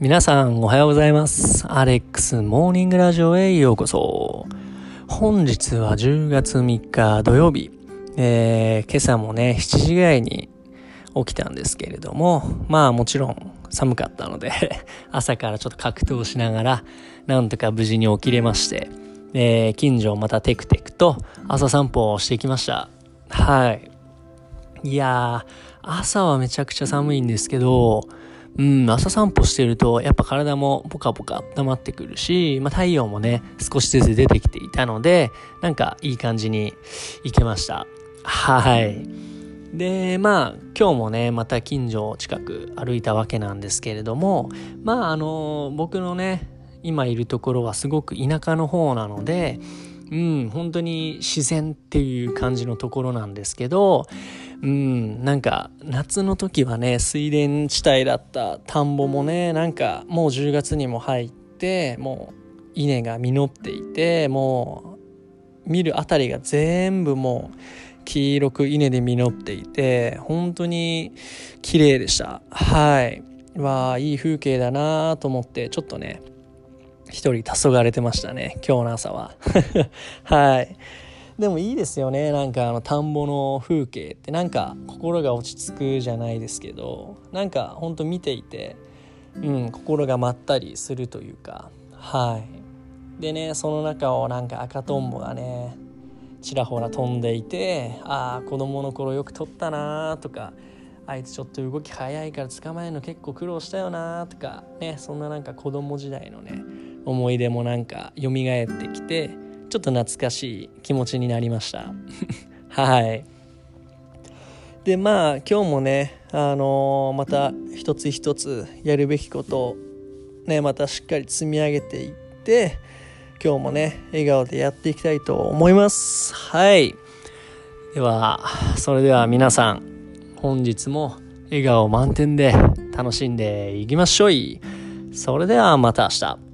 皆さんおはようございます。アレックスモーニングラジオへようこそ。本日は10月3日土曜日。えー、今朝もね、7時ぐらいに起きたんですけれども、まあもちろん寒かったので 朝からちょっと格闘しながら、なんとか無事に起きれまして、えー、近所をまたテクテクと朝散歩をしてきました。はい。いやー、朝はめちゃくちゃ寒いんですけど、うん、朝散歩してると、やっぱ体もポカポカ温まってくるし、まあ、太陽もね、少しずつ出てきていたので、なんかいい感じに行けました。はい。で、まあ、今日もね、また近所近く歩いたわけなんですけれども、まあ、あの、僕のね、今いるところはすごく田舎の方なので、うん、本当に自然っていう感じのところなんですけど、うん、なんか夏の時はね水田地帯だった田んぼもねなんかもう10月にも入ってもう稲が実っていてもう見る辺りが全部もう黄色く稲で実っていて本当に綺麗でした。はい。わあいい風景だなと思ってちょっとね一人黄昏れてましたね。今日の朝は。はい。でもいいですよね。なんかあの田んぼの風景って。なんか心が落ち着くじゃないですけど。なんかほんと見ていてうん心がまったりするというか。はい。でねその中をなんか赤とんぼがねちらほら飛んでいてああ子供の頃よく撮ったなとかあいつちょっと動き早いから捕まえるの結構苦労したよなとかねそんななんか子供時代のね思い出もなんか蘇ってきてちょっと懐かしい気持ちになりました。はい。でまあ今日もねあのー、また一つ一つやるべきことをねまたしっかり積み上げていって今日もね笑顔でやっていきたいと思います。はい。ではそれでは皆さん本日も笑顔満点で楽しんでいきましょい。それではまた明日。